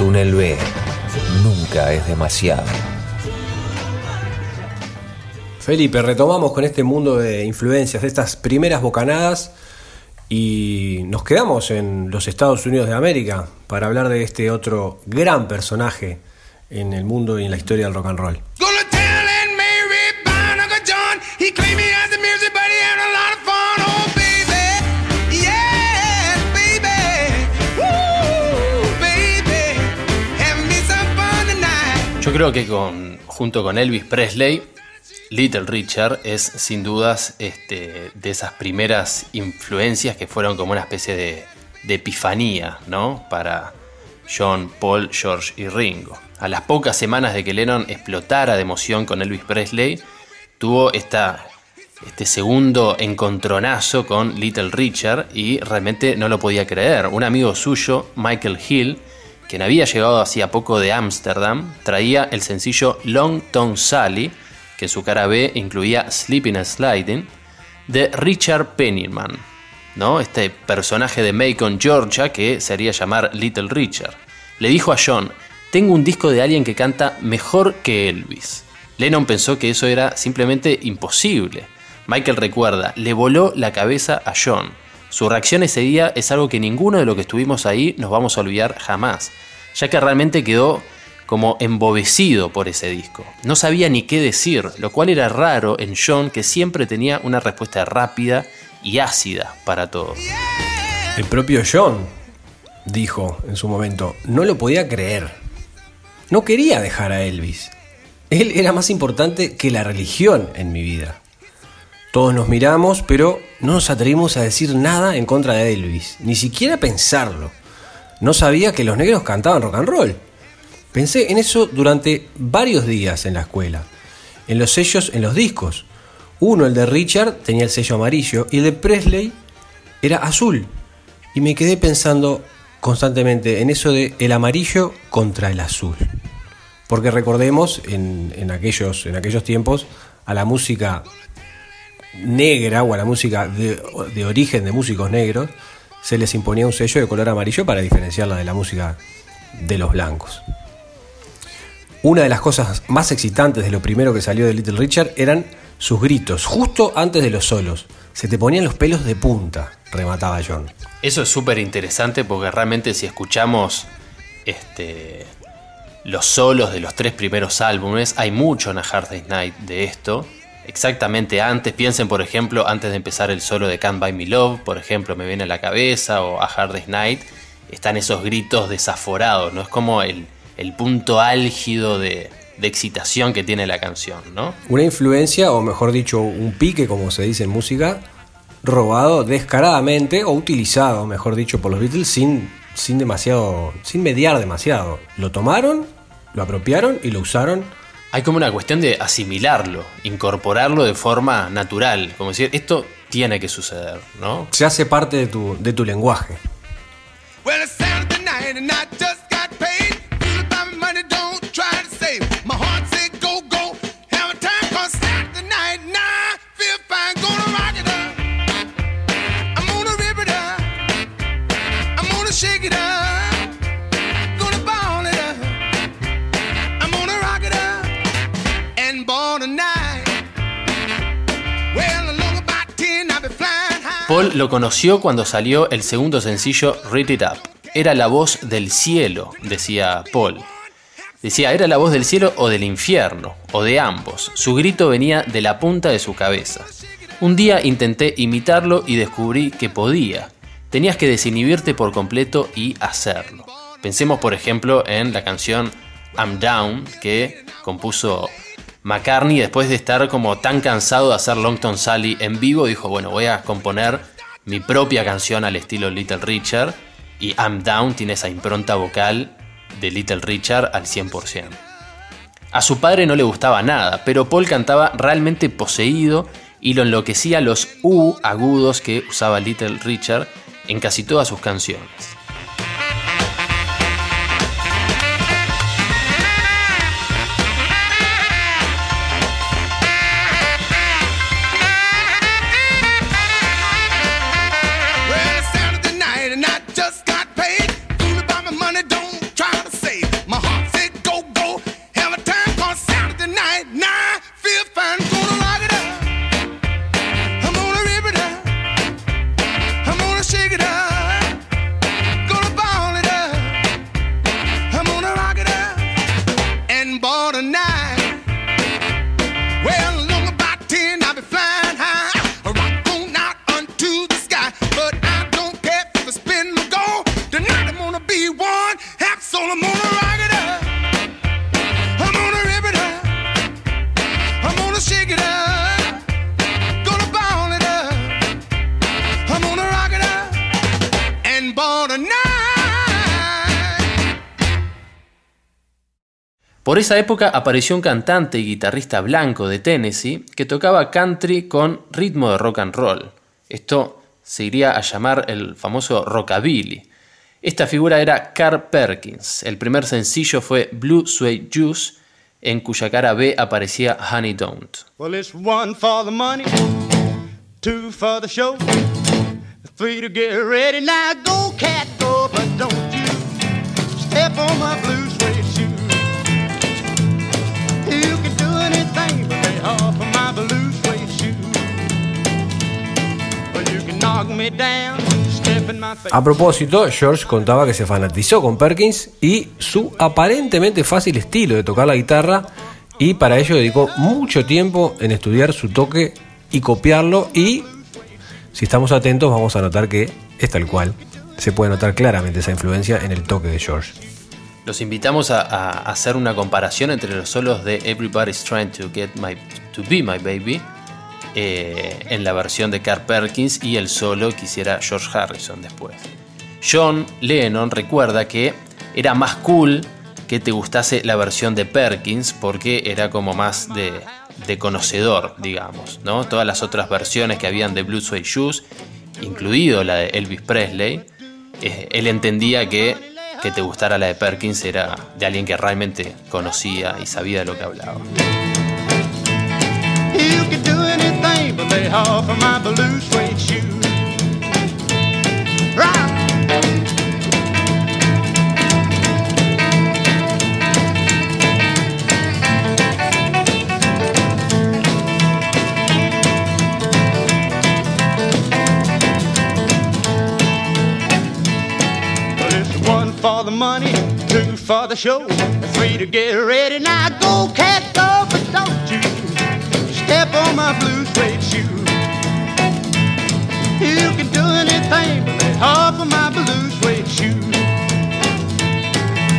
Túnel B. Nunca es demasiado. Felipe, retomamos con este mundo de influencias, de estas primeras bocanadas, y nos quedamos en los Estados Unidos de América para hablar de este otro gran personaje en el mundo y en la historia del rock and roll. Creo que con, junto con Elvis Presley, Little Richard es sin dudas este, de esas primeras influencias que fueron como una especie de, epifanía, ¿no? Para John, Paul, George y Ringo. A las pocas semanas de que Lennon explotara de emoción con Elvis Presley, tuvo esta, este segundo encontronazo con Little Richard y realmente no lo podía creer. Un amigo suyo, Michael Hill, quien había llegado hacía poco de Ámsterdam, traía el sencillo Long Tom Sally, que en su cara B incluía Sleeping and Sliding, de Richard Penniman, ¿no? este personaje de Macon, Georgia, que se haría llamar Little Richard. Le dijo a John, tengo un disco de alguien que canta mejor que Elvis. Lennon pensó que eso era simplemente imposible. Michael recuerda, le voló la cabeza a John. Su reacción ese día es algo que ninguno de los que estuvimos ahí nos vamos a olvidar jamás, ya que realmente quedó como embobecido por ese disco. No sabía ni qué decir, lo cual era raro en John que siempre tenía una respuesta rápida y ácida para todo. El propio John dijo en su momento, no lo podía creer. No quería dejar a Elvis. Él era más importante que la religión en mi vida. Todos nos miramos, pero no nos atrevimos a decir nada en contra de Elvis, ni siquiera pensarlo. No sabía que los negros cantaban rock and roll. Pensé en eso durante varios días en la escuela, en los sellos, en los discos. Uno, el de Richard, tenía el sello amarillo y el de Presley era azul. Y me quedé pensando constantemente en eso de el amarillo contra el azul. Porque recordemos, en, aquellos, en aquellos tiempos, a la música negra o a la música de, origen de músicos negros, se les imponía un sello de color amarillo para diferenciarla de la música de los blancos. Una de las cosas más excitantes de lo primero que salió de Little Richard eran sus gritos, justo antes de los solos. Se te ponían los pelos de punta, remataba John. Eso es súper interesante porque realmente si escuchamos este, los solos de los tres primeros álbumes, hay mucho en A Hard Day's Night de esto exactamente antes. Piensen, por ejemplo, antes de empezar el solo de Can't Buy Me Love, por ejemplo, me viene a la cabeza, o A Hard Night, están esos gritos desaforados, ¿no? Es como el, punto álgido de, excitación que tiene la canción, ¿no? Una influencia, o mejor dicho, un pique, como se dice en música, robado descaradamente o utilizado, mejor dicho, por los Beatles sin, sin demasiado, sin mediar demasiado. Lo tomaron, lo apropiaron y lo usaron hay como una cuestión de asimilarlo, incorporarlo de forma natural, como decir, esto tiene que suceder, ¿no? Se hace parte de tu, de tu lenguaje. Paul lo conoció cuando salió el segundo sencillo Read It Up. Era la voz del cielo, decía Paul. Decía, era la voz del cielo o del infierno, o de ambos. Su grito venía de la punta de su cabeza. Un día intenté imitarlo y descubrí que podía. Tenías que desinhibirte por completo y hacerlo. Pensemos por ejemplo en la canción I'm Down que compuso McCartney, después de estar como tan cansado de hacer Longton Sally en vivo, dijo, bueno, voy a componer mi propia canción al estilo Little Richard. Y I'm Down tiene esa impronta vocal de Little Richard al 100%. A su padre no le gustaba nada, pero Paul cantaba realmente poseído y lo enloquecía los U agudos que usaba Little Richard en casi todas sus canciones. Por esa época apareció un cantante y guitarrista blanco de Tennessee que tocaba country con ritmo de rock and roll. Esto se iría a llamar el famoso rockabilly. Esta figura era Carl Perkins. El primer sencillo fue Blue Suede Juice, en cuya cara B aparecía Honey Don't. To get ready. Now go, cat, step on my blue A propósito, George contaba que se fanatizó con Perkins y su aparentemente fácil estilo de tocar la guitarra y para ello dedicó mucho tiempo en estudiar su toque y copiarlo y si estamos atentos vamos a notar que es tal cual. Se puede notar claramente esa influencia en el toque de George. Los invitamos a, hacer una comparación entre los solos de Everybody's Trying to Get My to Be My Baby eh, en la versión de Carl Perkins y el solo que hiciera George Harrison después. John Lennon recuerda que era más cool que te gustase la versión de Perkins porque era como más de, conocedor, digamos, ¿no? Todas las otras versiones que habían de Blue Suede Shoes, incluido la de Elvis Presley, eh, él entendía que que te gustara la de Perkins era de alguien que realmente conocía y sabía de lo que hablaba. Money, two for the show, three to get ready. Now go, cat, go, but don't you step on my blue suede shoe. You can do anything but let off of my blue suede shoe.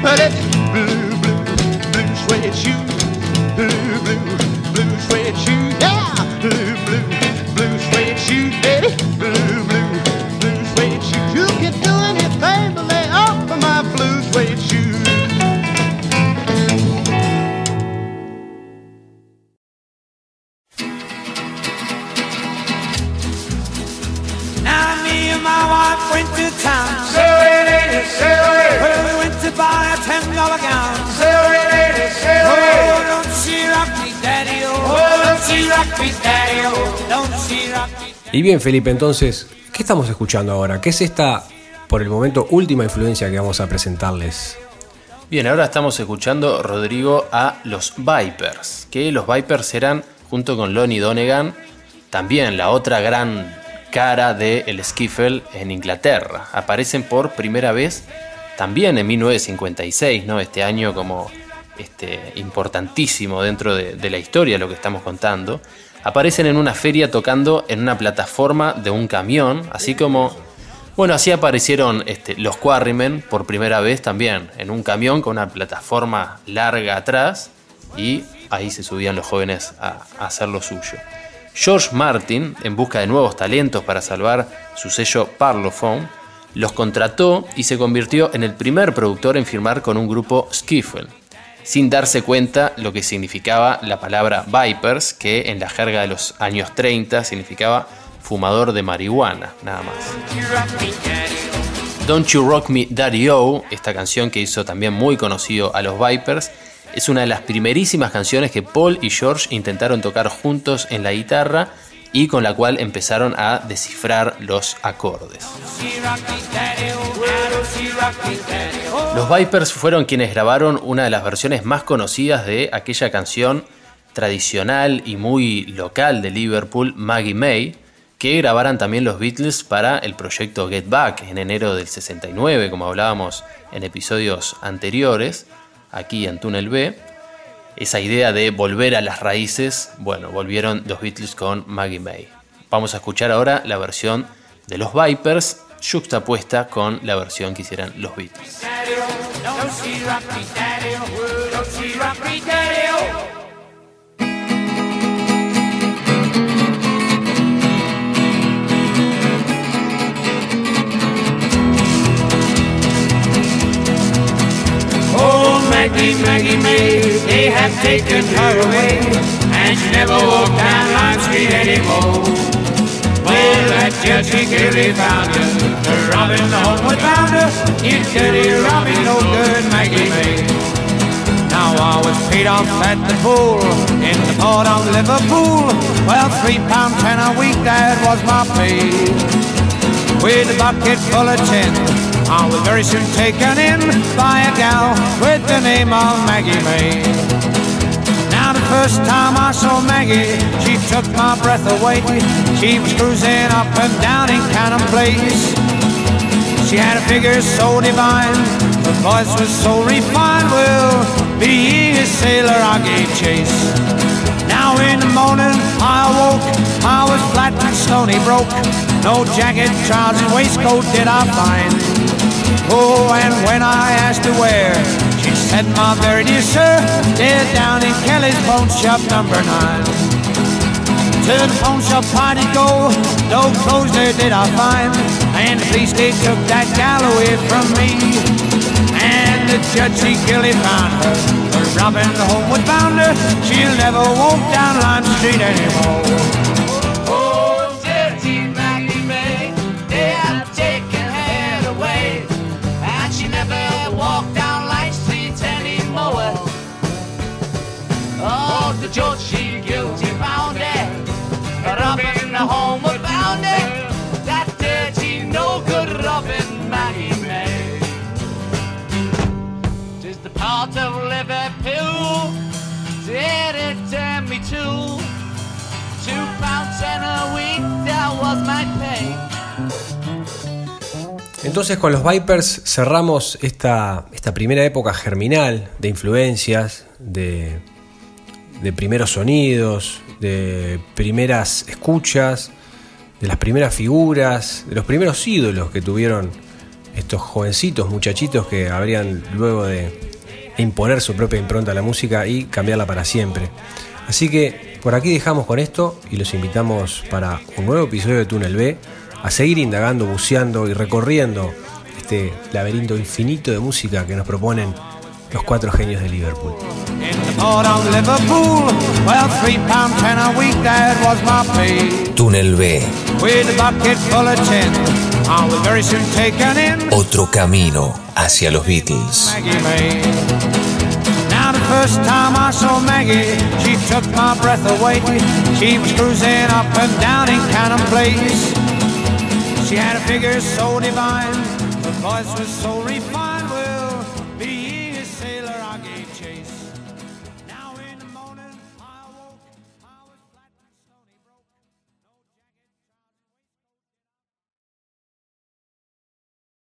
But it's blue, blue, blue suede shoe, blue, blue, blue suede shoe, yeah, Y bien, Felipe, entonces, ¿qué estamos escuchando ahora? ¿Qué es esta, por el momento, última influencia que vamos a presentarles? Bien, ahora estamos escuchando, Rodrigo, a los Vipers, que los Vipers eran, junto con Lonnie Donegan, también la otra gran cara del el skiffle en Inglaterra. Aparecen por primera vez también en 1956, ¿no? Este año como este, importantísimo dentro de, la historia, lo que estamos contando, aparecen en una feria tocando en una plataforma de un camión, así como, bueno, así aparecieron este, los Quarrymen por primera vez también, en un camión con una plataforma larga atrás, y ahí se subían los jóvenes a, a hacer lo suyo. George Martin, en busca de nuevos talentos para salvar su sello Parlophone, los contrató y se convirtió en el primer productor en firmar con un grupo skiffle sin darse cuenta lo que significaba la palabra Vipers, que en la jerga de los años 30 significaba fumador de marihuana, nada más. Don't You Rock Me Daddy O, esta canción que hizo también muy conocido a los Vipers, es una de las primerísimas canciones que Paul y George intentaron tocar juntos en la guitarra y con la cual empezaron a descifrar los acordes. Los Vipers fueron quienes grabaron una de las versiones más conocidas de aquella canción tradicional y muy local de Liverpool, Maggie May, que grabaran también los Beatles para el proyecto Get Back en enero del 69, como hablábamos en episodios anteriores, aquí en Túnel B esa idea de volver a las raíces, bueno, volvieron los Beatles con Maggie May. Vamos a escuchar ahora la versión de los Vipers, juxtapuesta con la versión que hicieran los Beatles. Maggie, Maggie May, they have taken her away, and she never walked down Lime Street anymore. Well, that Judgy Gilly found her, the homeward bounder. You dirty robbing no good Maggie May. Now I was paid off at the pool in the port of Liverpool. Well, three pound ten a week, that was my pay. With a bucket full of tin, I was very soon taken in by a gal with the name of Maggie May. Now the first time I saw Maggie, she took my breath away. She was cruising up and down in Cannon Place. She had a figure so divine, her voice was so refined. Well, being a sailor, I gave chase. Now in the morning I awoke, I was flat and stony broke. No jacket, trousers, waistcoat did I find. Oh, and when I asked her where, she said, my very dear sir, they're down in Kelly's Pawn Shop number nine. To the pawn shop did go, no clothes there did I find. And the police they took that gal away from me. And the judge he found her, for robbing the homeward bounder. She'll never walk down Lime Street anymore. Guilty found robbing the her. That good. Tis the part of Liverpool, did it me? Two pounds a week, that was my pay. Entonces con los Vipers cerramos esta, esta primera época germinal de influencias, de, de primeros sonidos, de primeras escuchas, de las primeras figuras, de los primeros ídolos que tuvieron estos jovencitos, muchachitos que habrían luego de imponer su propia impronta a la música y cambiarla para siempre. Así que por aquí dejamos con esto y los invitamos para un nuevo episodio de Túnel B a seguir indagando, buceando y recorriendo este laberinto infinito de música que nos proponen los cuatro genios de Liverpool. In the port of Liverpool, well, three pound ten a week, that was my pay. Túnel B, With a bucket full of tin, I was very soon taken in. otro camino hacia los Beatles. Maggie May. Now the first time I saw Maggie, she took my breath away. She was cruising up and down in Cannon Place. She had a figure so divine, her voice was so refined.